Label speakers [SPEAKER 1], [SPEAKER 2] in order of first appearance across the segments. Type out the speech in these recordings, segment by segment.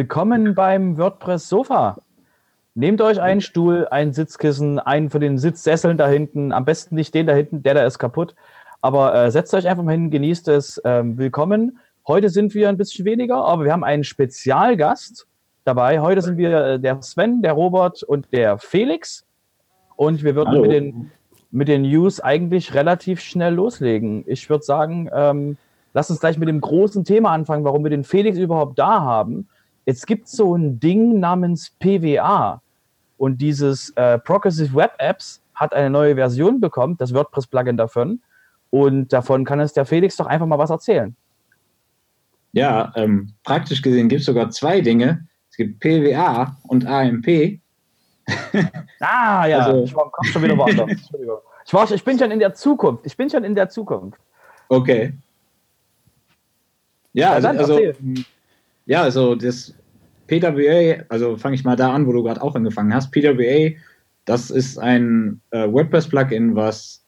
[SPEAKER 1] Willkommen beim WordPress Sofa. Nehmt euch einen Stuhl, ein Sitzkissen, einen von den Sitzsesseln da hinten, am besten nicht den da hinten, der da ist kaputt. Aber äh, setzt euch einfach mal hin, genießt es. Ähm, willkommen. Heute sind wir ein bisschen weniger, aber wir haben einen Spezialgast dabei. Heute sind wir äh, der Sven, der Robert und der Felix. Und wir würden mit den, mit den News eigentlich relativ schnell loslegen. Ich würde sagen, ähm, lass uns gleich mit dem großen Thema anfangen, warum wir den Felix überhaupt da haben. Jetzt gibt es so ein Ding namens PWA. Und dieses äh, Progressive Web Apps hat eine neue Version bekommen, das WordPress-Plugin davon. Und davon kann uns der Felix doch einfach mal was erzählen.
[SPEAKER 2] Ja, ähm, praktisch gesehen gibt es sogar zwei Dinge. Es gibt PWA und AMP.
[SPEAKER 1] ah, ja, also, ich war, schon wieder woanders. Ich, war, ich bin schon in der Zukunft. Ich bin schon in der Zukunft.
[SPEAKER 2] Okay. Ja, also, also, ja, also das PWA, also fange ich mal da an, wo du gerade auch angefangen hast. PWA, das ist ein äh, WordPress-Plugin, was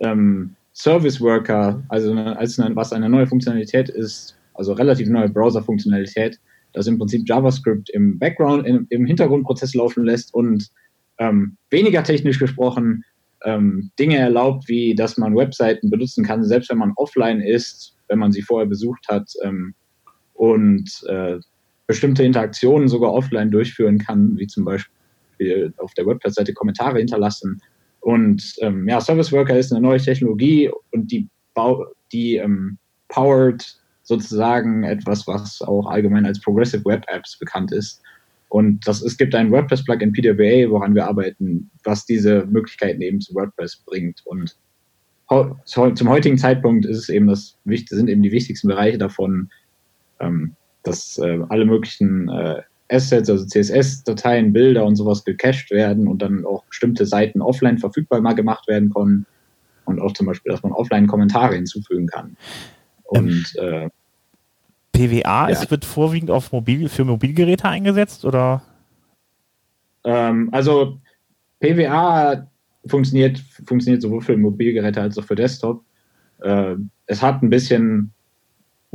[SPEAKER 2] ähm, Service Worker, also eine, als eine, was eine neue Funktionalität ist, also relativ neue Browser-Funktionalität, das im Prinzip JavaScript im Background, im, im Hintergrundprozess laufen lässt und ähm, weniger technisch gesprochen ähm, Dinge erlaubt, wie dass man Webseiten benutzen kann, selbst wenn man offline ist, wenn man sie vorher besucht hat ähm, und äh, bestimmte Interaktionen sogar offline durchführen kann, wie zum Beispiel auf der Website-Seite Kommentare hinterlassen und ähm, ja, Service Worker ist eine neue Technologie und die, die ähm, powered sozusagen etwas, was auch allgemein als Progressive Web Apps bekannt ist. Und das, es gibt ein WordPress-Plugin PWA, woran wir arbeiten, was diese Möglichkeiten eben zu WordPress bringt. Und zum heutigen Zeitpunkt ist es eben das, sind eben die wichtigsten Bereiche davon, ähm, dass äh, alle möglichen äh, Assets, also CSS-Dateien, Bilder und sowas gecached werden und dann auch bestimmte Seiten offline verfügbar mal gemacht werden können. Und auch zum Beispiel, dass man offline Kommentare hinzufügen kann. Und ähm,
[SPEAKER 3] äh, PWA, ja. es wird vorwiegend auf Mobil, für Mobilgeräte eingesetzt oder?
[SPEAKER 2] Ähm, also PWA funktioniert, funktioniert sowohl für Mobilgeräte als auch für Desktop. Äh, es hat ein bisschen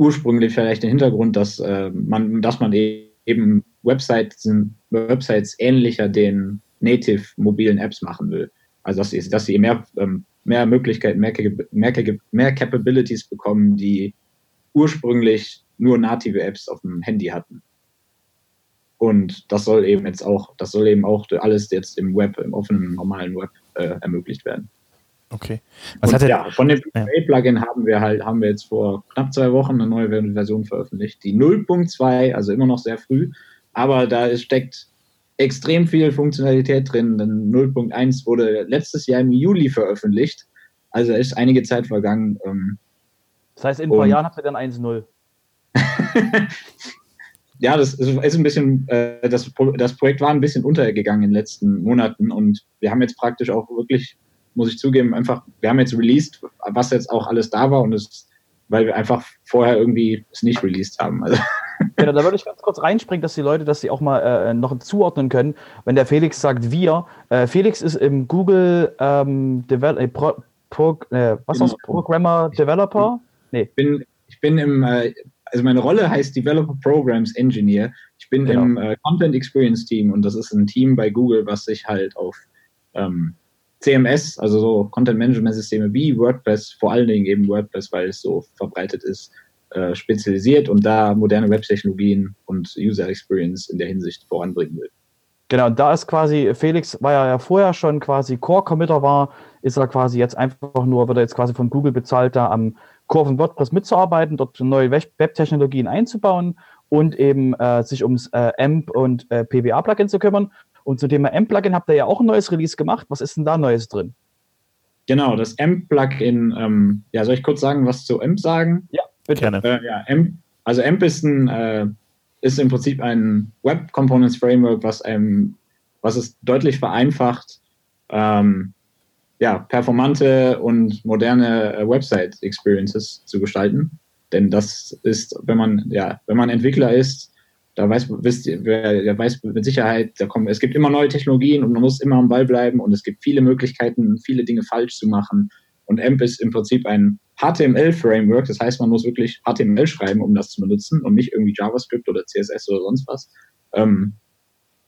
[SPEAKER 2] ursprünglich vielleicht den Hintergrund, dass äh, man, dass man eben Websites, Websites ähnlicher den native mobilen Apps machen will. Also dass sie, dass sie mehr, ähm, mehr Möglichkeiten, mehr, mehr, mehr Capabilities bekommen, die ursprünglich nur native Apps auf dem Handy hatten. Und das soll eben jetzt auch, das soll eben auch alles jetzt im Web, im offenen, normalen Web äh, ermöglicht werden.
[SPEAKER 3] Okay.
[SPEAKER 2] Was und, ja, von dem ja. haben wir halt, haben wir jetzt vor knapp zwei Wochen eine neue Version veröffentlicht. Die 0.2, also immer noch sehr früh, aber da steckt extrem viel Funktionalität drin, denn 0.1 wurde letztes Jahr im Juli veröffentlicht. Also ist einige Zeit vergangen. Ähm,
[SPEAKER 1] das heißt, in ein paar Jahren habt ihr dann 1.0.
[SPEAKER 2] ja, das ist ein bisschen, äh, das, das Projekt war ein bisschen untergegangen in den letzten Monaten und wir haben jetzt praktisch auch wirklich, muss ich zugeben, einfach, wir haben jetzt released, was jetzt auch alles da war und es, weil wir einfach vorher irgendwie es nicht released haben. Also
[SPEAKER 1] Genau, da würde ich ganz kurz reinspringen, dass die Leute, dass sie auch mal äh, noch zuordnen können, wenn der Felix sagt wir. Äh, Felix ist im Google ähm, Devel äh, Pro, Pro, äh, was genau. Programmer Developer?
[SPEAKER 2] Nee. Ich bin, ich bin im, äh, also meine Rolle heißt Developer Programs Engineer. Ich bin genau. im äh, Content Experience Team und das ist ein Team bei Google, was sich halt auf ähm, CMS, also so Content Management Systeme wie WordPress, vor allen Dingen eben WordPress, weil es so verbreitet ist, äh, spezialisiert und da moderne Web-Technologien und User Experience in der Hinsicht voranbringen will.
[SPEAKER 1] Genau, da ist quasi, Felix, weil er ja vorher schon quasi Core-Committer war, ist er quasi jetzt einfach nur, wird er jetzt quasi von Google bezahlt, da am Core von WordPress mitzuarbeiten, dort neue Web-Technologien einzubauen und eben äh, sich ums äh, AMP und äh, PWA-Plugin zu kümmern. Und zu dem AMP-Plugin habt ihr ja auch ein neues Release gemacht. Was ist denn da Neues drin?
[SPEAKER 2] Genau, das AMP-Plugin, ähm, ja, soll ich kurz sagen, was zu AMP sagen?
[SPEAKER 1] Ja. Bitte. Gerne.
[SPEAKER 2] Äh, ja, AMP, also AMP ist, ein, äh, ist im Prinzip ein Web Components Framework, was einem, was es deutlich vereinfacht, ähm, ja, performante und moderne äh, Website Experiences zu gestalten. Denn das ist, wenn man, ja, wenn man Entwickler ist, da weiß, wisst ihr, wer, weiß mit Sicherheit, da kommen, es gibt immer neue Technologien und man muss immer am Ball bleiben und es gibt viele Möglichkeiten, viele Dinge falsch zu machen Und AMP ist im Prinzip ein HTML-Framework. Das heißt, man muss wirklich HTML schreiben, um das zu benutzen und nicht irgendwie JavaScript oder CSS oder sonst was. Ähm,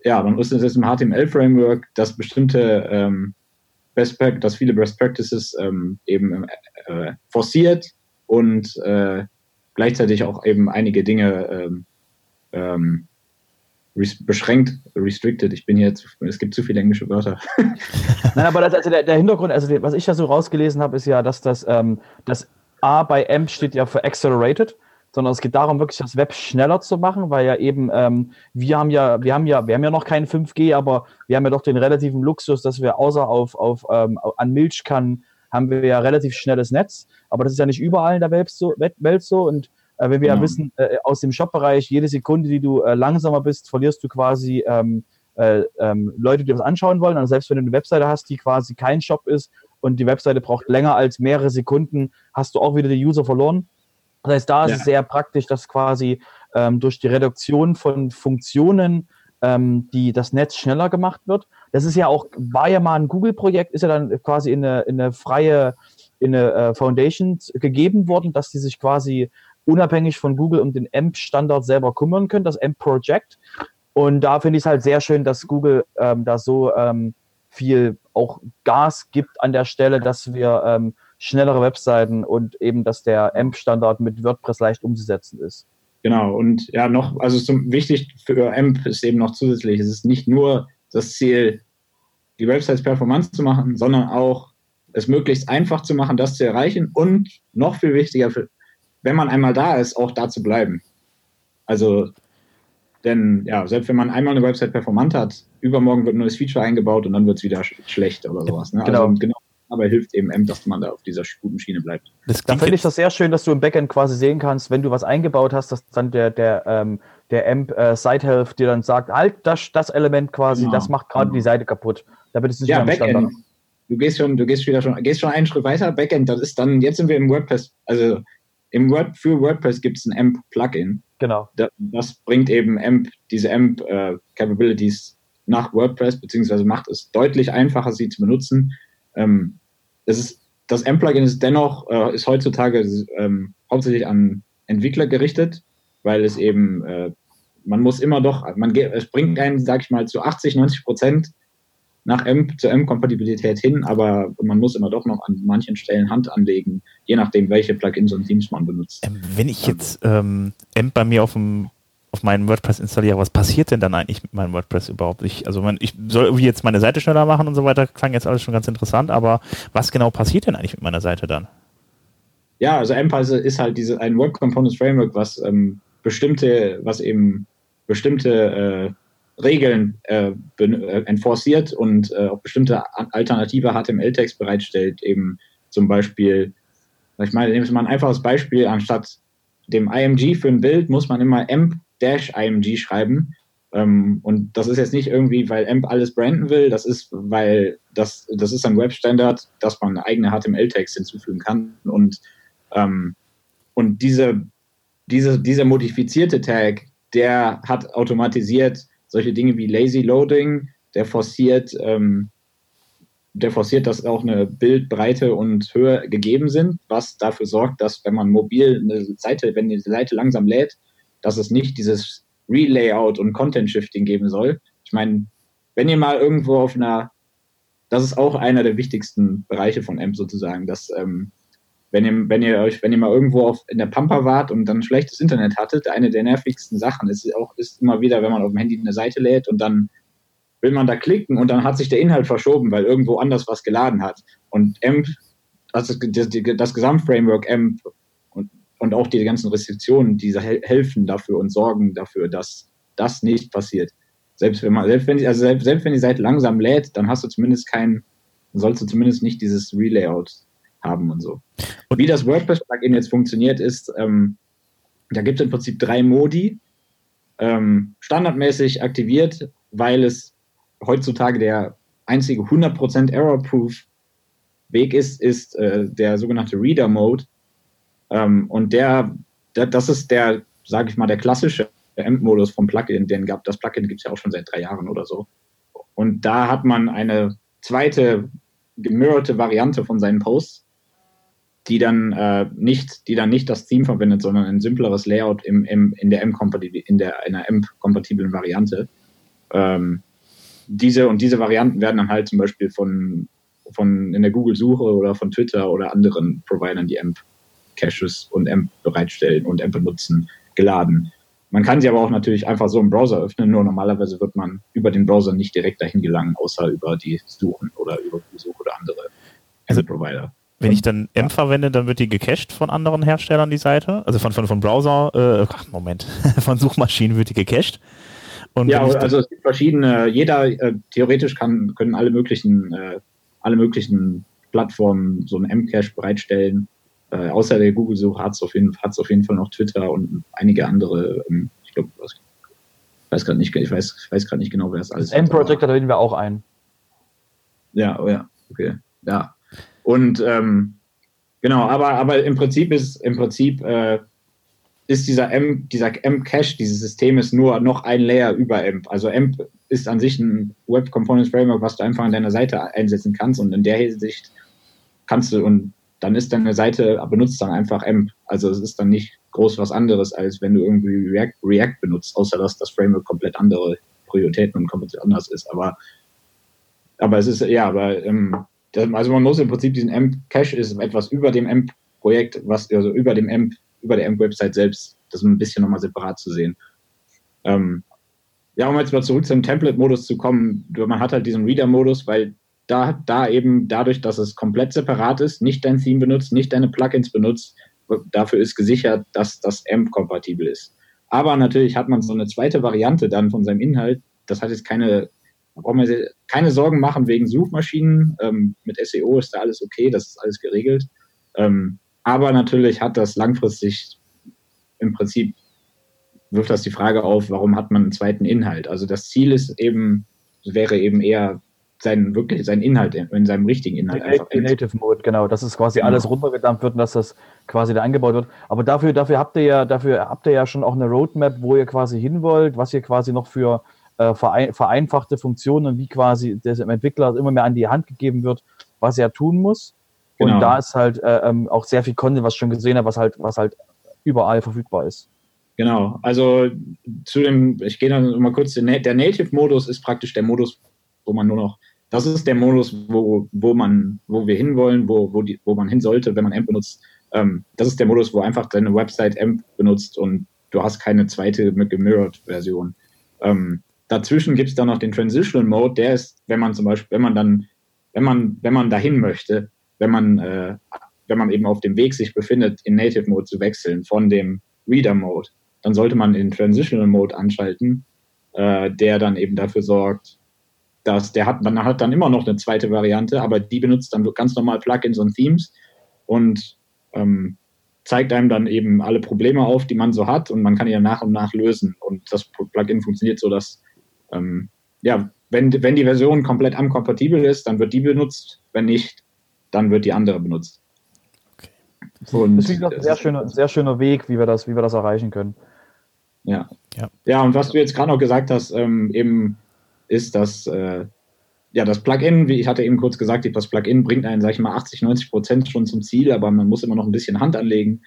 [SPEAKER 2] ja, man ist jetzt im HTML-Framework, das bestimmte ähm, Best dass viele Best Practices ähm, eben äh, forciert und äh, gleichzeitig auch eben einige Dinge ähm, ähm, beschränkt, restricted. Ich bin hier, zu, es gibt zu viele englische Wörter.
[SPEAKER 1] Nein, aber das, also der, der, Hintergrund, also was ich da so rausgelesen habe, ist ja, dass das, ähm, das A bei AMP steht ja für Accelerated, sondern es geht darum, wirklich das Web schneller zu machen, weil ja eben, ähm, wir haben ja, wir haben ja, wir haben ja noch kein 5G, aber wir haben ja doch den relativen Luxus, dass wir außer auf, auf ähm, an Milchkannen haben wir ja relativ schnelles Netz, aber das ist ja nicht überall in der Welt so, Welt so und äh, wenn wir ja, ja wissen, äh, aus dem Shop-Bereich, jede Sekunde, die du äh, langsamer bist, verlierst du quasi ähm, äh, ähm, Leute, die was anschauen wollen. Also selbst wenn du eine Webseite hast, die quasi kein Shop ist und die Webseite braucht länger als mehrere Sekunden, hast du auch wieder die User verloren. Das heißt, da ist ja. es sehr praktisch, dass quasi ähm, durch die Reduktion von Funktionen ähm, die das Netz schneller gemacht wird. Das ist ja auch, war ja mal ein Google-Projekt, ist ja dann quasi in eine, in eine freie in eine äh, Foundation gegeben worden, dass die sich quasi unabhängig von Google um den AMP-Standard selber kümmern können, das AMP-Project. Und da finde ich es halt sehr schön, dass Google ähm, da so ähm, viel auch Gas gibt an der Stelle, dass wir ähm, schnellere Webseiten und eben, dass der AMP-Standard mit WordPress leicht umzusetzen ist.
[SPEAKER 2] Genau, und ja, noch, also zum, wichtig für AMP ist eben noch zusätzlich, es ist nicht nur das Ziel, die Websites performance zu machen, sondern auch es möglichst einfach zu machen, das zu erreichen und noch viel wichtiger für, wenn man einmal da ist, auch da zu bleiben. Also, denn ja, selbst wenn man einmal eine Website performant hat, übermorgen wird ein neues Feature eingebaut und dann wird es wieder sch schlecht oder sowas. Ne?
[SPEAKER 1] Genau.
[SPEAKER 2] Also, genau. Aber hilft eben, M, dass man da auf dieser guten Schiene bleibt.
[SPEAKER 1] Das dann finde ich das sehr schön, dass du im Backend quasi sehen kannst, wenn du was eingebaut hast, dass dann der, der, ähm, der AMP äh, Site dir dann sagt, halt, das, das Element quasi, genau. das macht gerade genau. die Seite kaputt.
[SPEAKER 2] Damit ist es nicht ja, Backend. Du gehst schon, du gehst wieder schon, gehst schon einen Schritt weiter. Backend, das ist dann, jetzt sind wir im WordPress, also im Word, für WordPress gibt es ein AMP-Plugin.
[SPEAKER 1] Genau.
[SPEAKER 2] Das, das, bringt eben AMP, diese AMP-Capabilities äh, nach WordPress, beziehungsweise macht es deutlich einfacher, sie zu benutzen. Ähm, das ist, das AMP-Plugin ist dennoch, äh, ist heutzutage ähm, hauptsächlich an Entwickler gerichtet, weil es eben, äh, man muss immer doch, man es bringt einen, sag ich mal, zu 80, 90 Prozent nach M zur M-Kompatibilität hin, aber man muss immer doch noch an manchen Stellen Hand anlegen, je nachdem, welche Plugins und Themes man benutzt.
[SPEAKER 3] Ähm, wenn ich jetzt ähm, M bei mir auf dem auf meinem WordPress installiere, was passiert denn dann eigentlich mit meinem WordPress überhaupt? Ich, also man, ich soll irgendwie jetzt meine Seite schneller machen und so weiter, klang jetzt alles schon ganz interessant, aber was genau passiert denn eigentlich mit meiner Seite dann?
[SPEAKER 2] Ja, also AMP ist halt diese, ein Web Components Framework, was ähm, bestimmte, was eben bestimmte äh, Regeln äh, äh, enforciert und äh, auch bestimmte alternative HTML-Text bereitstellt, eben zum Beispiel, ich meine, nehmen wir mal ein einfaches Beispiel, anstatt dem IMG für ein Bild muss man immer AMP-IMG schreiben. Ähm, und das ist jetzt nicht irgendwie, weil AMP alles branden will, das ist, weil das, das ist ein Web-Standard, dass man eigene HTML-Text hinzufügen kann. Und, ähm, und diese, diese, dieser modifizierte Tag, der hat automatisiert solche Dinge wie Lazy Loading, der forciert, ähm, der forciert, dass auch eine Bildbreite und Höhe gegeben sind, was dafür sorgt, dass wenn man mobil eine Seite, wenn die Seite langsam lädt, dass es nicht dieses Relayout und Content Shifting geben soll. Ich meine, wenn ihr mal irgendwo auf einer, das ist auch einer der wichtigsten Bereiche von AMP sozusagen, dass ähm, wenn ihr, wenn ihr euch, wenn ihr mal irgendwo auf, in der Pampa wart und dann schlechtes Internet hattet, eine der nervigsten Sachen ist auch, ist immer wieder, wenn man auf dem Handy eine Seite lädt und dann will man da klicken und dann hat sich der Inhalt verschoben, weil irgendwo anders was geladen hat. Und AMP, also das, das Gesamtframework AMP und, und auch die ganzen Restriktionen, diese helfen dafür und sorgen dafür, dass das nicht passiert. Selbst wenn man, selbst wenn, also selbst, selbst wenn die Seite langsam lädt, dann hast du zumindest kein, sollst du zumindest nicht dieses Relayout haben und so. Und wie das WordPress-Plugin jetzt funktioniert, ist, ähm, da gibt es im Prinzip drei Modi. Ähm, standardmäßig aktiviert, weil es heutzutage der einzige 100% Error-Proof Weg ist, ist äh, der sogenannte Reader-Mode. Ähm, und der, der, das ist der, sage ich mal, der klassische AMP-Modus vom Plugin. Den gab, das Plugin gibt es ja auch schon seit drei Jahren oder so. Und da hat man eine zweite gemirrte Variante von seinen Posts die dann äh, nicht, die dann nicht das Theme verwendet, sondern ein simpleres Layout im, im, in der M-kompatiblen, in der in einer M-kompatiblen Variante. Ähm, diese und diese Varianten werden dann halt zum Beispiel von, von in der Google-Suche oder von Twitter oder anderen Providern, die AMP-Caches und AMP bereitstellen und AMP benutzen, geladen. Man kann sie aber auch natürlich einfach so im Browser öffnen, nur normalerweise wird man über den Browser nicht direkt dahin gelangen, außer über die Suchen oder über die Suche oder andere
[SPEAKER 3] also, Provider. Wenn ich dann M verwende, dann wird die gecached von anderen Herstellern, die Seite. Also von, von, von Browser, äh, ach, Moment, von Suchmaschinen wird die gecached.
[SPEAKER 2] Und ja, also es gibt verschiedene, jeder, äh, theoretisch kann, können alle möglichen, äh, alle möglichen Plattformen so einen M-Cache bereitstellen. Äh, außer der Google-Suche hat es auf, jeden, auf jeden Fall noch Twitter und einige andere, ähm, ich glaube, ich weiß gerade nicht, ich weiß, ich weiß gerade nicht genau, wer es alles
[SPEAKER 1] ist. M-Project, da reden wir auch ein.
[SPEAKER 2] Ja, oh ja, okay. Ja. Und ähm, genau, aber, aber im Prinzip ist im Prinzip äh, ist dieser M, dieser M-Cache, dieses System ist nur noch ein Layer über AMP. Also AMP ist an sich ein Web Components Framework, was du einfach an deiner Seite einsetzen kannst und in der Hinsicht kannst du und dann ist deine Seite benutzt dann einfach AMP. Also es ist dann nicht groß was anderes, als wenn du irgendwie React, React benutzt, außer dass das Framework komplett andere Prioritäten und komplett anders ist. Aber, aber es ist, ja, aber ähm, also man muss im Prinzip diesen AMP-Cache ist etwas über dem AMP-Projekt, was, also über dem AMP, über der AMP-Website selbst, das ein bisschen nochmal separat zu sehen. Ähm, ja, um jetzt mal zurück zum Template-Modus zu kommen, man hat halt diesen Reader-Modus, weil da, da eben dadurch, dass es komplett separat ist, nicht dein Theme benutzt, nicht deine Plugins benutzt, dafür ist gesichert, dass das AMP kompatibel ist. Aber natürlich hat man so eine zweite Variante dann von seinem Inhalt. Das hat jetzt keine da brauchen wir keine Sorgen machen wegen Suchmaschinen. Ähm, mit SEO ist da alles okay, das ist alles geregelt. Ähm, aber natürlich hat das langfristig im Prinzip wirft das die Frage auf, warum hat man einen zweiten Inhalt? Also das Ziel ist eben, wäre eben eher sein wirklich sein Inhalt in seinem richtigen Inhalt.
[SPEAKER 1] einfach die Native Mode, genau, dass es quasi genau. alles runtergedampft wird und dass das quasi da eingebaut wird. Aber dafür, dafür habt ihr ja, dafür habt ihr ja schon auch eine Roadmap, wo ihr quasi hin wollt, was ihr quasi noch für äh, vereinfachte Funktionen, wie quasi dem Entwickler immer mehr an die Hand gegeben wird, was er tun muss. Genau. Und da ist halt äh, ähm, auch sehr viel Content, was ich schon gesehen habe, was halt, was halt überall verfügbar ist.
[SPEAKER 2] Genau, also zu dem, ich gehe dann mal kurz, der Native-Modus ist praktisch der Modus, wo man nur noch, das ist der Modus, wo, wo man, wo wir hinwollen, wo, wo, die, wo man hin sollte, wenn man AMP benutzt. Ähm, das ist der Modus, wo einfach deine Website AMP benutzt und du hast keine zweite gemirrored-Version. Ähm, Dazwischen gibt es dann noch den Transitional Mode, der ist, wenn man zum Beispiel, wenn man dann, wenn man, wenn man dahin möchte, wenn man, äh, wenn man eben auf dem Weg sich befindet, in Native Mode zu wechseln von dem Reader Mode, dann sollte man den Transitional Mode anschalten, äh, der dann eben dafür sorgt, dass der hat, man hat dann immer noch eine zweite Variante, aber die benutzt dann ganz normal Plugins und Themes und ähm, zeigt einem dann eben alle Probleme auf, die man so hat und man kann die dann nach und nach lösen. Und das Plugin funktioniert so, dass ähm, ja, wenn, wenn die Version komplett unkompatibel ist, dann wird die benutzt. Wenn nicht, dann wird die andere benutzt.
[SPEAKER 1] Okay. Und das ist ein sehr schöner, sehr schöner Weg, wie wir das, wie wir das erreichen können.
[SPEAKER 2] Ja. Ja, ja und was du jetzt gerade noch gesagt hast, ähm, eben ist, dass äh, ja, das Plugin, wie ich hatte eben kurz gesagt, das Plugin bringt einen, sag ich mal, 80, 90 Prozent schon zum Ziel, aber man muss immer noch ein bisschen Hand anlegen.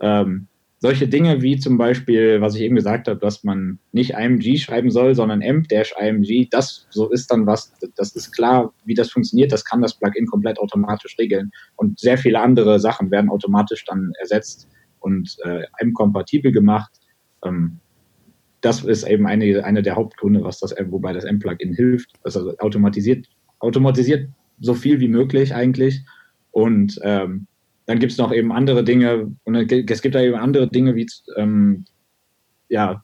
[SPEAKER 2] Ähm, solche Dinge wie zum Beispiel, was ich eben gesagt habe, dass man nicht IMG schreiben soll, sondern m-img, das so ist dann was, das ist klar, wie das funktioniert, das kann das Plugin komplett automatisch regeln. Und sehr viele andere Sachen werden automatisch dann ersetzt und äh, M-kompatibel gemacht. Ähm, das ist eben eine, eine der Hauptgründe, was das, wobei das M-Plugin hilft. Also automatisiert, automatisiert so viel wie möglich eigentlich. Und ähm, dann gibt es noch eben andere Dinge, und es gibt da eben andere Dinge, wie, ähm, ja,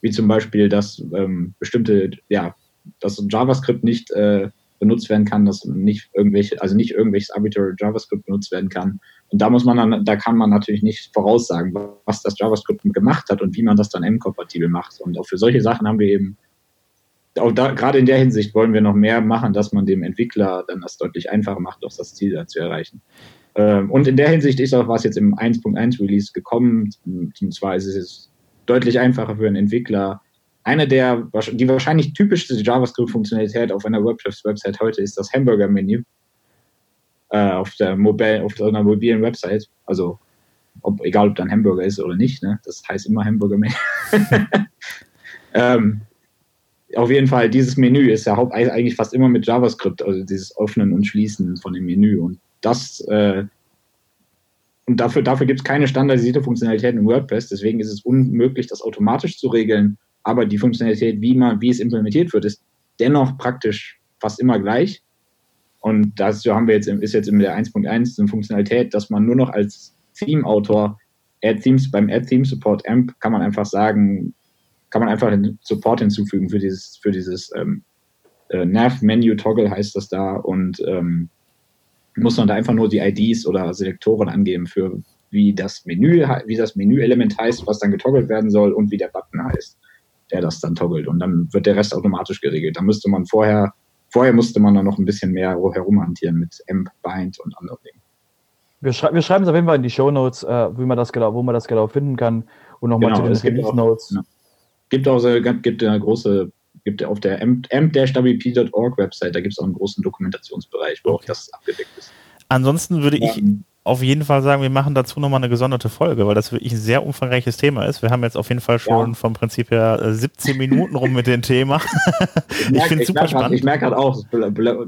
[SPEAKER 2] wie zum Beispiel, dass ähm, bestimmte, ja, dass JavaScript nicht äh, benutzt werden kann, dass nicht irgendwelche, also nicht irgendwelches arbitrary JavaScript benutzt werden kann. Und da muss man dann, da kann man natürlich nicht voraussagen, was das JavaScript gemacht hat und wie man das dann M-kompatibel macht. Und auch für solche Sachen haben wir eben, auch da, gerade in der Hinsicht wollen wir noch mehr machen, dass man dem Entwickler dann das deutlich einfacher macht, auch das Ziel da zu erreichen. Ähm, und in der Hinsicht ist auch was jetzt im 1.1 Release gekommen. Und zwar ist es deutlich einfacher für einen Entwickler. Eine der, die wahrscheinlich typischste JavaScript-Funktionalität auf einer WordPress-Website heute ist das Hamburger-Menü. äh, auf der Mobile, auf einer mobilen Website. Also ob, egal ob dann Hamburger ist oder nicht, ne? Das heißt immer Hamburger ähm, auf jeden Fall, dieses Menü ist ja eigentlich fast immer mit JavaScript, also dieses Öffnen und Schließen von dem Menü. Und das äh, und dafür, dafür gibt es keine standardisierte Funktionalität in WordPress, deswegen ist es unmöglich, das automatisch zu regeln. Aber die Funktionalität, wie man, wie es implementiert wird, ist dennoch praktisch fast immer gleich. Und dazu haben wir jetzt, ist jetzt in der 1.1 eine Funktionalität, dass man nur noch als Theme-Autor Add Themes beim Add Theme Support Amp kann man einfach sagen, kann man einfach Support hinzufügen für dieses, für dieses ähm, äh, Nav Menu Toggle heißt das da und ähm, muss man da einfach nur die IDs oder Selektoren angeben für wie das Menü, wie das Menüelement heißt, was dann getoggelt werden soll und wie der Button heißt, der das dann toggelt. Und dann wird der Rest automatisch geregelt. Da müsste man vorher, vorher musste man dann noch ein bisschen mehr herumhantieren mit Amp, Bind und anderen Dingen.
[SPEAKER 1] Wir, schrei wir schreiben es auf jeden Fall in die Show Notes, äh, wie man das genau, wo man das genau finden kann und nochmal
[SPEAKER 2] genau,
[SPEAKER 1] zu den Release Notes.
[SPEAKER 2] Genau. Gibt auch so, gibt eine große, gibt auf der amp-wp.org Website, da gibt es auch einen großen Dokumentationsbereich, wo okay. auch das abgedeckt ist.
[SPEAKER 3] Ansonsten würde ich ähm, auf jeden Fall sagen, wir machen dazu nochmal eine gesonderte Folge, weil das wirklich ein sehr umfangreiches Thema ist. Wir haben jetzt auf jeden Fall schon ja. vom Prinzip her 17 äh, Minuten rum mit dem Thema.
[SPEAKER 2] ich, finde es super spannend. Grad, ich merke gerade auch, es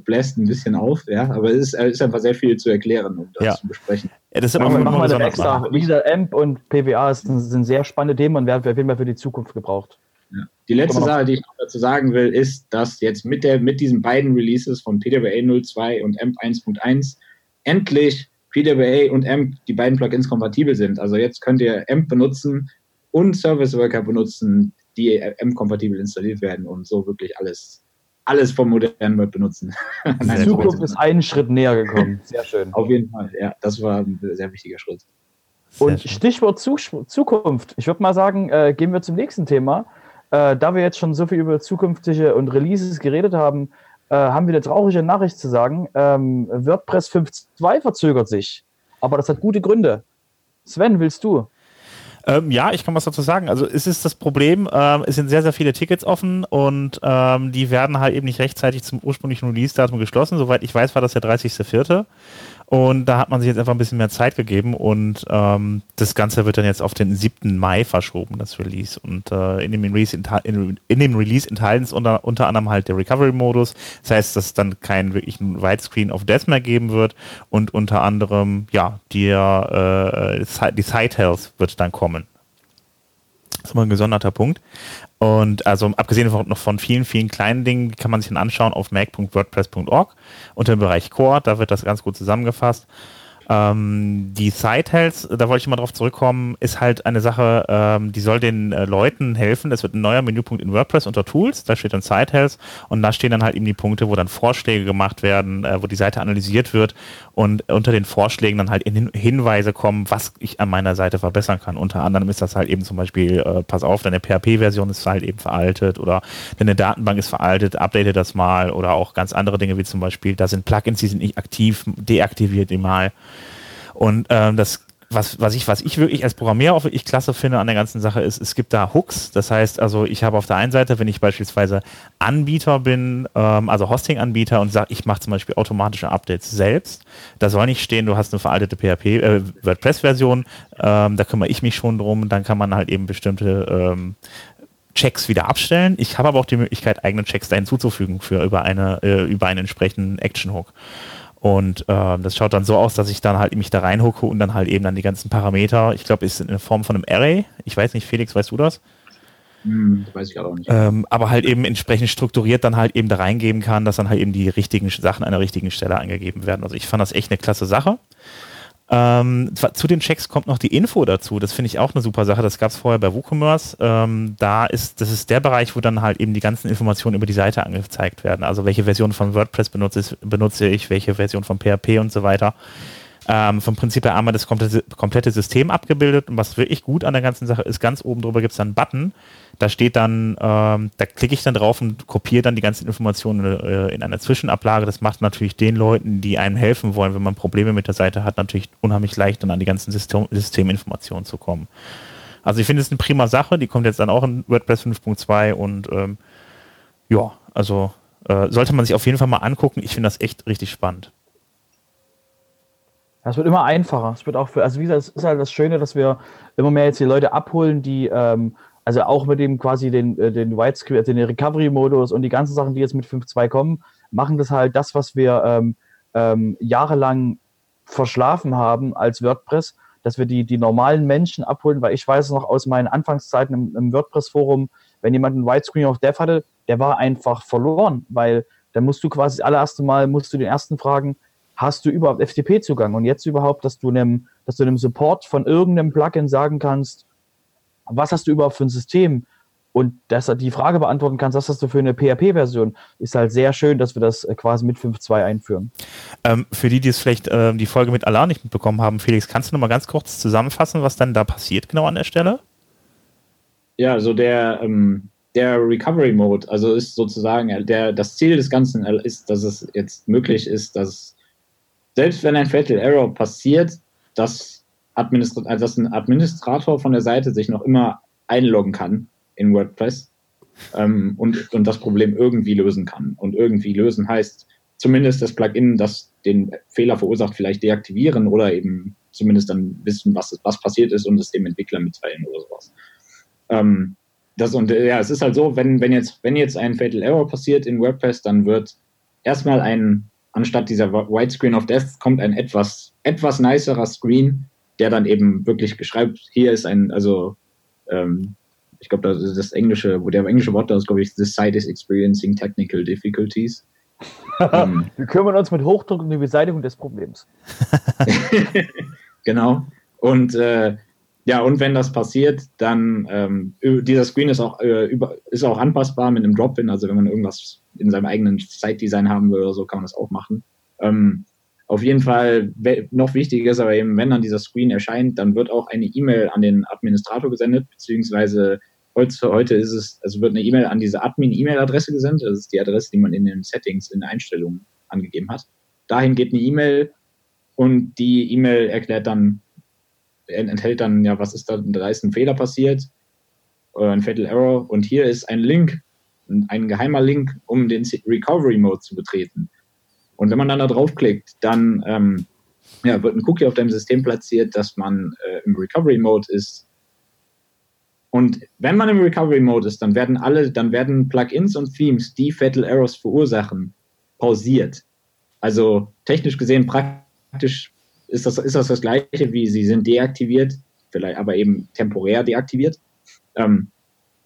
[SPEAKER 2] bläst ein bisschen auf, ja, aber es ist, ist einfach sehr viel zu erklären und
[SPEAKER 1] ja.
[SPEAKER 2] zu besprechen.
[SPEAKER 1] Ja, das ist aber machen wir dann extra. Wie gesagt, AMP und PWA sind, sind sehr spannende Themen und werden auf jeden Fall für die Zukunft gebraucht.
[SPEAKER 2] Ja. Die letzte Sache, die ich noch dazu sagen will, ist, dass jetzt mit, der, mit diesen beiden Releases von PWA 02 und AMP 1.1 endlich PWA und AMP, die beiden Plugins kompatibel sind. Also jetzt könnt ihr AMP benutzen und Service Worker benutzen, die AMP-kompatibel installiert werden und so wirklich alles, alles vom modernen Web benutzen.
[SPEAKER 1] Die Zukunft ist einen Schritt näher gekommen. Sehr schön.
[SPEAKER 2] Auf jeden Fall, ja, das war ein sehr wichtiger Schritt.
[SPEAKER 1] Sehr und schön. Stichwort Zukunft. Ich würde mal sagen, äh, gehen wir zum nächsten Thema. Äh, da wir jetzt schon so viel über zukünftige und Releases geredet haben, äh, haben wir eine traurige Nachricht zu sagen. Ähm, WordPress 5.2 verzögert sich. Aber das hat gute Gründe. Sven, willst du?
[SPEAKER 3] Ähm, ja, ich kann was dazu sagen. Also es ist das Problem, ähm, es sind sehr, sehr viele Tickets offen und ähm, die werden halt eben nicht rechtzeitig zum ursprünglichen Release-Datum geschlossen. Soweit ich weiß, war das der 30.04. Und da hat man sich jetzt einfach ein bisschen mehr Zeit gegeben und ähm, das Ganze wird dann jetzt auf den 7. Mai verschoben, das Release. Und äh, in, dem Release in, in, dem Release enthalten ist unter, unter anderem halt der Recovery-Modus. Das heißt, dass es dann keinen wirklichen Widescreen of Death mehr geben wird und unter anderem, ja, die, äh, die Side Health wird dann kommen. Das ist mal ein gesonderter Punkt. Und also abgesehen von, noch von vielen, vielen kleinen Dingen, kann man sich dann anschauen auf mac.wordpress.org unter dem Bereich Core, da wird das ganz gut zusammengefasst. Ähm, die Site-Health, da wollte ich mal drauf zurückkommen, ist halt eine Sache, ähm, die soll den äh, Leuten helfen. Das wird ein neuer Menüpunkt in WordPress unter Tools, da steht dann Site-Health und da stehen dann halt eben die Punkte, wo dann Vorschläge gemacht werden, äh, wo die Seite analysiert wird und unter den Vorschlägen dann halt in Hinweise kommen, was ich an meiner Seite verbessern kann. Unter anderem ist das halt eben zum Beispiel, äh, pass auf, deine PHP-Version ist halt eben veraltet oder deine Datenbank ist veraltet, update das mal oder auch ganz andere Dinge wie zum Beispiel, da sind Plugins, die sind nicht aktiv, deaktiviert die mal. Und ähm, das was, was, ich, was ich wirklich als Programmierer auch wirklich klasse finde an der ganzen Sache ist, es gibt da Hooks. Das heißt, also ich habe auf der einen Seite, wenn ich beispielsweise Anbieter bin, ähm, also Hosting-Anbieter und sage, ich mache zum Beispiel automatische Updates selbst, da soll nicht stehen, du hast eine veraltete PHP, äh, WordPress-Version, ähm, da kümmere ich mich schon drum, dann kann man halt eben bestimmte ähm, Checks wieder abstellen. Ich habe aber auch die Möglichkeit, eigene Checks da hinzuzufügen für über eine, äh, über einen entsprechenden Action-Hook. Und äh, das schaut dann so aus, dass ich dann halt mich da reinhucke und dann halt eben dann die ganzen Parameter, ich glaube, ist in Form von einem Array. Ich weiß nicht, Felix, weißt du das?
[SPEAKER 2] Hm, weiß ich auch nicht.
[SPEAKER 3] Ähm, aber halt eben entsprechend strukturiert dann halt eben da reingeben kann, dass dann halt eben die richtigen Sachen an der richtigen Stelle eingegeben werden. Also ich fand das echt eine klasse Sache. Ähm, zu den Checks kommt noch die Info dazu. Das finde ich auch eine super Sache. Das gab es vorher bei WooCommerce. Ähm, da ist, das ist der Bereich, wo dann halt eben die ganzen Informationen über die Seite angezeigt werden. Also welche Version von WordPress benutze, benutze ich, welche Version von PHP und so weiter. Ähm, vom Prinzip her einmal das komplette, System abgebildet. Und was wirklich gut an der ganzen Sache ist, ganz oben drüber gibt es dann einen Button, da steht dann, ähm, da klicke ich dann drauf und kopiere dann die ganzen Informationen äh, in einer Zwischenablage. Das macht natürlich den Leuten, die einem helfen wollen, wenn man Probleme mit der Seite hat, natürlich unheimlich leicht, dann an die ganzen System Systeminformationen zu kommen. Also ich finde es eine prima Sache, die kommt jetzt dann auch in WordPress 5.2 und ähm, ja, also äh, sollte man sich auf jeden Fall mal angucken. Ich finde das echt richtig spannend.
[SPEAKER 1] Das wird immer einfacher. Es wird auch für, also wie gesagt, es ist halt das Schöne, dass wir immer mehr jetzt die Leute abholen, die, ähm, also auch mit dem quasi den, äh, den Widescreen, den Recovery-Modus und die ganzen Sachen, die jetzt mit 5.2 kommen, machen das halt das, was wir ähm, ähm, jahrelang verschlafen haben als WordPress, dass wir die, die normalen Menschen abholen, weil ich weiß noch aus meinen Anfangszeiten im, im WordPress-Forum, wenn jemand einen Widescreen of Death hatte, der war einfach verloren, weil dann musst du quasi das allererste Mal, musst du den ersten fragen, hast du überhaupt FTP-Zugang? Und jetzt überhaupt, dass du einem, dass du einem Support von irgendeinem Plugin sagen kannst, was hast du überhaupt für ein System? Und dass er die Frage beantworten kannst, was hast du für eine PHP-Version, ist halt sehr schön, dass wir das äh, quasi mit 5.2 einführen.
[SPEAKER 3] Ähm, für die, die es vielleicht äh, die Folge mit Allah nicht mitbekommen haben, Felix, kannst du noch mal ganz kurz zusammenfassen, was dann da passiert genau an der Stelle?
[SPEAKER 2] Ja, also der, ähm, der Recovery Mode, also ist sozusagen der, das Ziel des Ganzen ist, dass es jetzt möglich ist, dass selbst wenn ein Fatal Error passiert, dass, Administrat also dass ein Administrator von der Seite sich noch immer einloggen kann in WordPress ähm, und, und das Problem irgendwie lösen kann. Und irgendwie lösen heißt zumindest das Plugin, das den Fehler verursacht, vielleicht deaktivieren oder eben zumindest dann wissen, was, was passiert ist und es dem Entwickler mitteilen oder sowas. Ähm, das und ja, es ist halt so, wenn, wenn, jetzt, wenn jetzt ein Fatal Error passiert in WordPress, dann wird erstmal ein, anstatt dieser Whitescreen of Death, kommt ein etwas, etwas nicerer Screen, der dann eben wirklich beschreibt, hier ist ein, also ähm, ich glaube, das ist das englische, wo der englische Wort da ist, glaube ich, the site is experiencing technical difficulties.
[SPEAKER 1] ähm, Wir kümmern uns mit Hochdruck um die Beseitigung des Problems.
[SPEAKER 2] genau. Und äh, ja, und wenn das passiert, dann ähm, dieser Screen ist auch, äh, über, ist auch anpassbar mit einem Drop-In. Also wenn man irgendwas in seinem eigenen Site-Design haben will oder so, kann man das auch machen. Ähm, auf jeden Fall, noch wichtiger ist aber eben, wenn dann dieser Screen erscheint, dann wird auch eine E-Mail an den Administrator gesendet, beziehungsweise heute, ist es, also wird eine E-Mail an diese Admin-E-Mail-Adresse gesendet. Das ist die Adresse, die man in den Settings, in den Einstellungen angegeben hat. Dahin geht eine E-Mail und die E-Mail erklärt dann, enthält dann, ja, was ist da, da ist ein Fehler passiert oder ein Fatal Error und hier ist ein Link, ein geheimer Link, um den Recovery Mode zu betreten. Und wenn man dann da draufklickt, dann ähm, ja, wird ein Cookie auf deinem System platziert, dass man äh, im Recovery Mode ist und wenn man im Recovery Mode ist, dann werden alle, dann werden Plugins und Themes, die Fatal Errors verursachen, pausiert. Also technisch gesehen praktisch ist das, ist das das gleiche, wie sie sind deaktiviert, vielleicht aber eben temporär deaktiviert, ähm,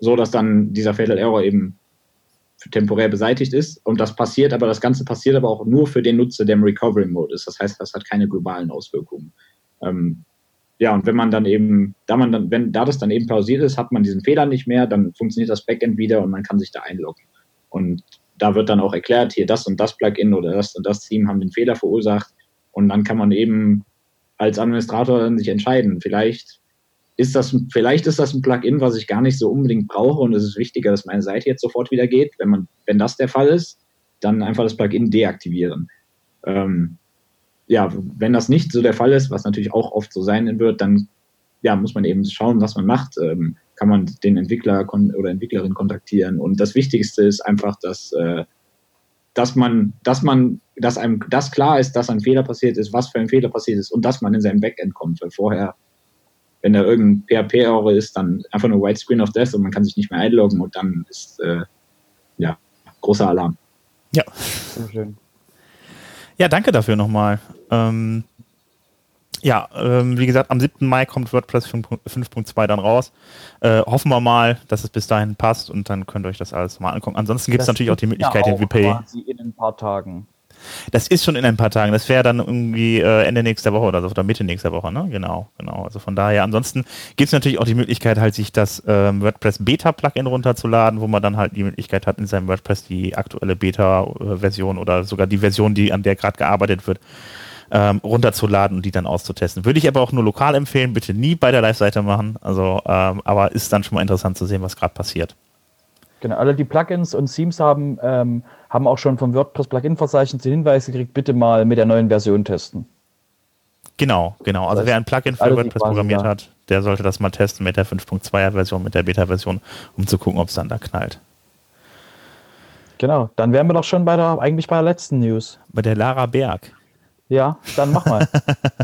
[SPEAKER 2] so dass dann dieser Fatal Error eben temporär beseitigt ist. Und das passiert, aber das Ganze passiert aber auch nur für den Nutzer, der im Recovery Mode ist. Das heißt, das hat keine globalen Auswirkungen. Ähm, ja, und wenn man dann eben, da man dann, wenn da das dann eben pausiert ist, hat man diesen Fehler nicht mehr, dann funktioniert das Backend wieder und man kann sich da einloggen. Und da wird dann auch erklärt, hier das und das Plugin oder das und das Team haben den Fehler verursacht. Und dann kann man eben als Administrator sich entscheiden. Vielleicht ist das, vielleicht ist das ein Plugin, was ich gar nicht so unbedingt brauche und es ist wichtiger, dass meine Seite jetzt sofort wieder geht. Wenn man, wenn das der Fall ist, dann einfach das Plugin deaktivieren. Ähm, ja, wenn das nicht so der Fall ist, was natürlich auch oft so sein wird, dann ja, muss man eben schauen, was man macht. Ähm, kann man den Entwickler oder Entwicklerin kontaktieren. Und das Wichtigste ist einfach, dass, äh, dass man, dass man, dass einem das klar ist, dass ein Fehler passiert ist, was für ein Fehler passiert ist und dass man in sein Backend kommt. Weil vorher, wenn da irgendein PHP-Error ist, dann einfach nur White Screen of Death und man kann sich nicht mehr einloggen und dann ist äh, ja großer Alarm.
[SPEAKER 3] Ja. Sehr schön. Ja, danke dafür nochmal. Ähm, ja, ähm, wie gesagt, am 7. Mai kommt WordPress 5.2 dann raus. Äh, hoffen wir mal, dass es bis dahin passt und dann könnt ihr euch das alles mal angucken. Ansonsten gibt es natürlich auch die Möglichkeit, ja auch den VP.
[SPEAKER 1] in ein paar Tagen.
[SPEAKER 3] Das ist schon in ein paar Tagen. Das wäre dann irgendwie äh, Ende nächster Woche oder so, oder Mitte nächster Woche, ne? Genau, genau. Also von daher, ansonsten gibt es natürlich auch die Möglichkeit, halt sich das ähm, WordPress Beta-Plugin runterzuladen, wo man dann halt die Möglichkeit hat, in seinem WordPress die aktuelle Beta-Version oder sogar die Version, die an der gerade gearbeitet wird, ähm, runterzuladen und die dann auszutesten. Würde ich aber auch nur lokal empfehlen, bitte nie bei der Live-Seite machen. Also, ähm, aber ist dann schon mal interessant zu sehen, was gerade passiert.
[SPEAKER 1] Genau, alle die Plugins und Themes haben, ähm, haben auch schon vom WordPress-Plugin-Verzeichnis den Hinweis gekriegt, bitte mal mit der neuen Version testen.
[SPEAKER 3] Genau, genau. Also wer ein Plugin für WordPress programmiert da. hat, der sollte das mal testen mit der 5.2er Version, mit der Beta-Version, um zu gucken, ob es dann da knallt.
[SPEAKER 1] Genau, dann wären wir doch schon bei der, eigentlich bei der letzten News.
[SPEAKER 3] Bei der Lara Berg.
[SPEAKER 1] Ja, dann mach mal.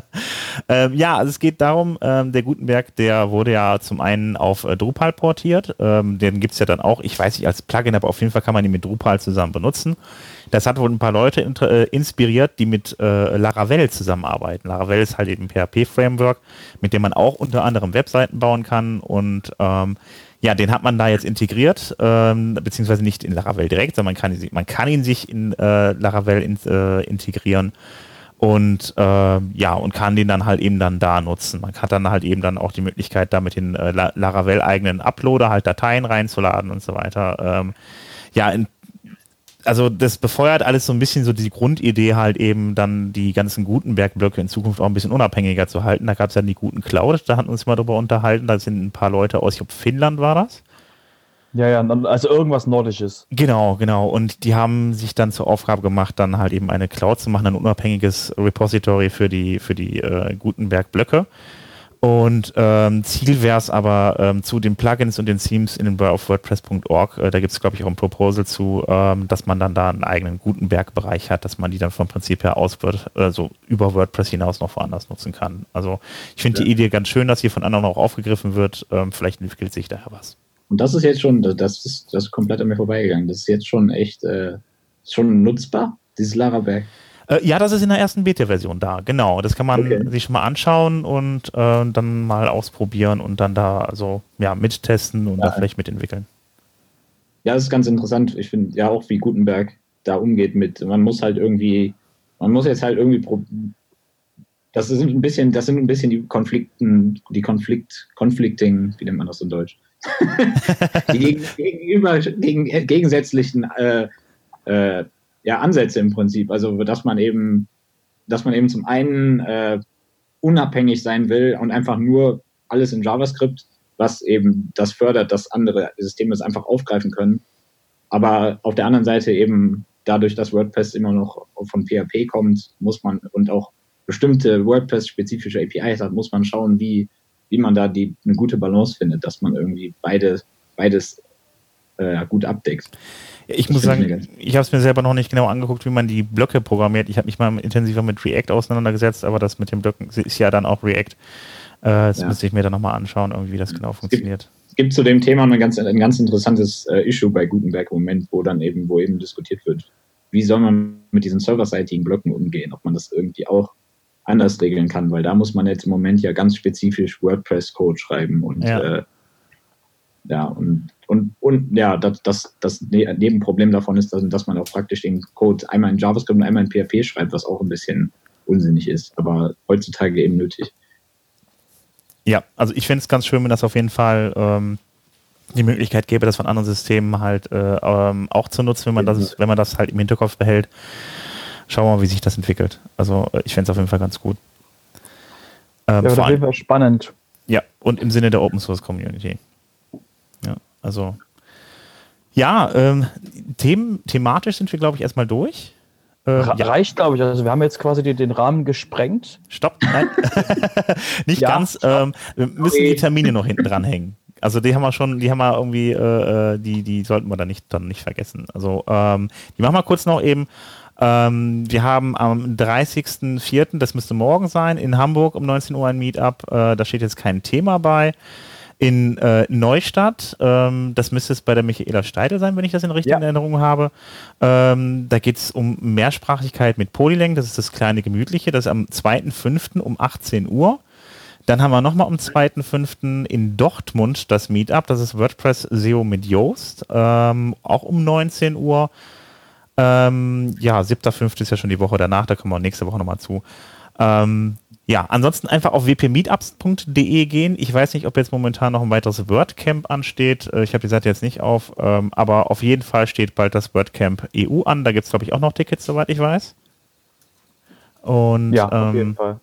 [SPEAKER 3] ähm, ja, also es geht darum, ähm, der Gutenberg, der wurde ja zum einen auf äh, Drupal portiert. Ähm, den gibt es ja dann auch, ich weiß nicht, als Plugin, aber auf jeden Fall kann man ihn mit Drupal zusammen benutzen. Das hat wohl ein paar Leute äh, inspiriert, die mit äh, Laravel zusammenarbeiten. Laravel ist halt eben PHP-Framework, mit dem man auch unter anderem Webseiten bauen kann und ähm, ja, den hat man da jetzt integriert, ähm, beziehungsweise nicht in Laravel direkt, sondern man kann, man kann ihn sich in äh, Laravel in, äh, integrieren und äh, ja und kann den dann halt eben dann da nutzen. Man hat dann halt eben dann auch die Möglichkeit, da mit den äh, Laravel eigenen Uploader halt Dateien reinzuladen und so weiter. Ähm, ja, in, also das befeuert alles so ein bisschen so die Grundidee halt eben dann die ganzen Gutenberg-Blöcke in Zukunft auch ein bisschen unabhängiger zu halten. Da gab es ja die guten Cloud, da hatten wir uns mal drüber unterhalten. Da sind ein paar Leute aus, ich glaube Finnland war das
[SPEAKER 1] ja, ja, also irgendwas Nordisches.
[SPEAKER 3] Genau, genau. Und die haben sich dann zur Aufgabe gemacht, dann halt eben eine Cloud zu machen, ein unabhängiges Repository für die, für die äh, Gutenberg-Blöcke. Und ähm, Ziel wäre es aber ähm, zu den Plugins und den Themes in den auf WordPress.org, äh, da gibt es, glaube ich, auch ein Proposal zu, ähm, dass man dann da einen eigenen Gutenberg-Bereich hat, dass man die dann vom Prinzip her aus Word, also über WordPress hinaus noch woanders nutzen kann. Also ich finde ja. die Idee ganz schön, dass hier von anderen auch aufgegriffen wird. Ähm, vielleicht entwickelt sich daher was.
[SPEAKER 2] Und das ist jetzt schon, das ist, das ist komplett an mir vorbeigegangen. Das ist jetzt schon echt äh, schon nutzbar, dieses Laraberg.
[SPEAKER 3] Äh, ja, das ist in der ersten Beta-Version da, genau. Das kann man okay. sich schon mal anschauen und äh, dann mal ausprobieren und dann da also ja mittesten und ja. da vielleicht mitentwickeln.
[SPEAKER 2] Ja, das ist ganz interessant. Ich finde ja auch, wie Gutenberg da umgeht mit, man muss halt irgendwie, man muss jetzt halt irgendwie das sind ein bisschen, das sind ein bisschen die Konflikten, die Konflikt, Conflicting, wie nennt man das in Deutsch? Die gegenüber gegen, gegensätzlichen äh, äh, ja, Ansätze im Prinzip. Also dass man eben, dass man eben zum einen äh, unabhängig sein will und einfach nur alles in JavaScript, was eben das fördert, dass andere Systeme es einfach aufgreifen können. Aber auf der anderen Seite eben dadurch, dass WordPress immer noch von PHP kommt, muss man und auch bestimmte WordPress-spezifische APIs hat, muss man schauen, wie wie man da die, eine gute Balance findet, dass man irgendwie beide, beides äh, gut abdeckt.
[SPEAKER 3] Ich das muss sagen, ich habe es mir selber noch nicht genau angeguckt, wie man die Blöcke programmiert. Ich habe mich mal intensiver mit React auseinandergesetzt, aber das mit den Blöcken ist ja dann auch React. Äh, das ja. müsste ich mir dann nochmal anschauen, irgendwie wie das genau es funktioniert.
[SPEAKER 2] Es gibt zu dem Thema ein ganz, ein ganz interessantes äh, Issue bei Gutenberg im Moment, wo dann eben, wo eben diskutiert wird, wie soll man mit diesen serverseitigen Blöcken umgehen, ob man das irgendwie auch anders regeln kann, weil da muss man jetzt im Moment ja ganz spezifisch WordPress-Code schreiben und ja, äh, ja und, und, und ja, das, das, das ne-, Nebenproblem davon ist, dass, dass man auch praktisch den Code einmal in JavaScript und einmal in PHP schreibt, was auch ein bisschen unsinnig ist, aber heutzutage eben nötig.
[SPEAKER 3] Ja, also ich finde es ganz schön, wenn das auf jeden Fall ähm, die Möglichkeit gäbe, das von anderen Systemen halt äh, ähm, auch zu nutzen, wenn man das, wenn man das halt im Hinterkopf behält schauen wir mal, wie sich das entwickelt. Also äh, ich fände es auf jeden Fall ganz gut.
[SPEAKER 1] Ähm, ja, auf jeden Fall spannend.
[SPEAKER 3] Ja, und im Sinne der Open Source Community. Ja, also ja, ähm, them thematisch sind wir, glaube ich, erstmal durch.
[SPEAKER 1] Äh, ja. Reicht, glaube ich. Also wir haben jetzt quasi den, den Rahmen gesprengt.
[SPEAKER 3] Stopp, nein. Nicht ja, ganz. Ähm, wir müssen die Termine noch hinten dranhängen. Also die haben wir schon, die haben wir irgendwie, äh, äh, die, die sollten wir dann nicht, dann nicht vergessen. Also ähm, die machen wir kurz noch eben. Ähm, wir haben am 30.04., das müsste morgen sein, in Hamburg um 19 Uhr ein Meetup. Äh, da steht jetzt kein Thema bei. In äh, Neustadt, ähm, das müsste es bei der Michaela Steidel sein, wenn ich das in richtigen ja. Erinnerung habe. Ähm, da geht es um Mehrsprachigkeit mit Polylang, das ist das kleine Gemütliche, das ist am 2.05. um 18 Uhr. Dann haben wir nochmal am 2.05. in Dortmund das Meetup, das ist WordPress SEO mit Yoast, ähm, auch um 19 Uhr. Ähm, ja, 7.5. ist ja schon die Woche danach, da kommen wir nächste Woche nochmal zu. Ähm, ja, ansonsten einfach auf wpmeetups.de gehen. Ich weiß nicht, ob jetzt momentan noch ein weiteres WordCamp ansteht. Äh, ich habe die Seite jetzt nicht auf, ähm, aber auf jeden Fall steht bald das WordCamp EU an. Da gibt es, glaube ich, auch noch Tickets, soweit ich weiß. Und, ja, auf ähm, jeden Fall.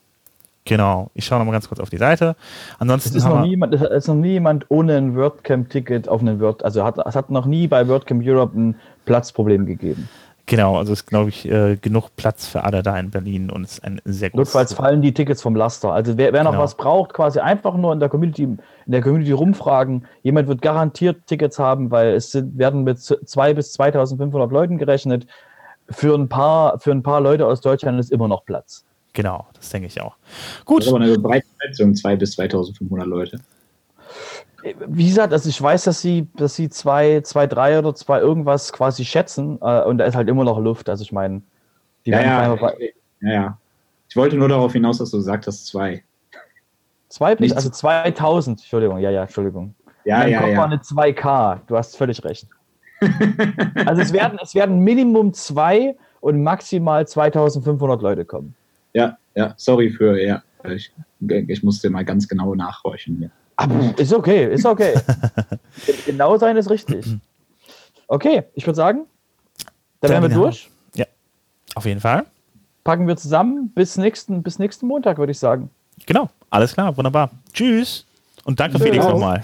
[SPEAKER 3] Genau, ich schaue nochmal ganz kurz auf die Seite. Ansonsten
[SPEAKER 1] es ist, noch niemand, es ist noch niemand ohne ein WordCamp-Ticket auf einen Word, also hat, es hat noch nie bei WordCamp Europe ein Platzproblem gegeben.
[SPEAKER 3] Genau, also ist, glaube ich, äh, genug Platz für alle da in Berlin und es ist ein sehr
[SPEAKER 1] großes. Notfalls fallen die Tickets vom Laster. Also wer, wer noch genau. was braucht, quasi einfach nur in der Community, in der Community rumfragen. Jemand wird garantiert Tickets haben, weil es sind, werden mit 2 bis 2500 Leuten gerechnet. Für ein paar, für ein paar Leute aus Deutschland ist immer noch Platz.
[SPEAKER 3] Genau, das denke ich auch.
[SPEAKER 2] Das
[SPEAKER 3] Gut,
[SPEAKER 2] ist aber eine breite Schätzung, 2 bis 2500 Leute.
[SPEAKER 1] Wie gesagt, also ich weiß, dass sie, dass sie zwei, zwei, drei oder zwei irgendwas quasi schätzen äh, und da ist halt immer noch Luft. Also ich meine, die
[SPEAKER 2] Ja,
[SPEAKER 1] werden
[SPEAKER 2] ja,
[SPEAKER 1] einfach bei-
[SPEAKER 2] ja, ja. Ich wollte nur darauf hinaus, dass du gesagt hast, zwei.
[SPEAKER 1] zwei bis,
[SPEAKER 2] nicht
[SPEAKER 1] also 2000, Entschuldigung, ja, ja, Entschuldigung.
[SPEAKER 2] Ja,
[SPEAKER 1] mein
[SPEAKER 2] ja,
[SPEAKER 1] war
[SPEAKER 2] ja.
[SPEAKER 1] eine 2K, du hast völlig recht. also es werden, es werden Minimum zwei und maximal 2500 Leute kommen.
[SPEAKER 2] Ja, ja, sorry für, ja. Ich, ich musste mal ganz genau nachhorchen. Ja.
[SPEAKER 1] Aber ist okay, ist okay. genau sein ist richtig. Okay, ich würde sagen, dann wären wir
[SPEAKER 3] ja.
[SPEAKER 1] durch.
[SPEAKER 3] auf jeden Fall.
[SPEAKER 1] Packen wir zusammen. Bis nächsten, bis nächsten Montag, würde ich sagen.
[SPEAKER 3] Genau, alles klar, wunderbar. Tschüss und danke
[SPEAKER 1] Tschüss.
[SPEAKER 3] Felix nochmal.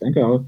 [SPEAKER 2] Danke auch.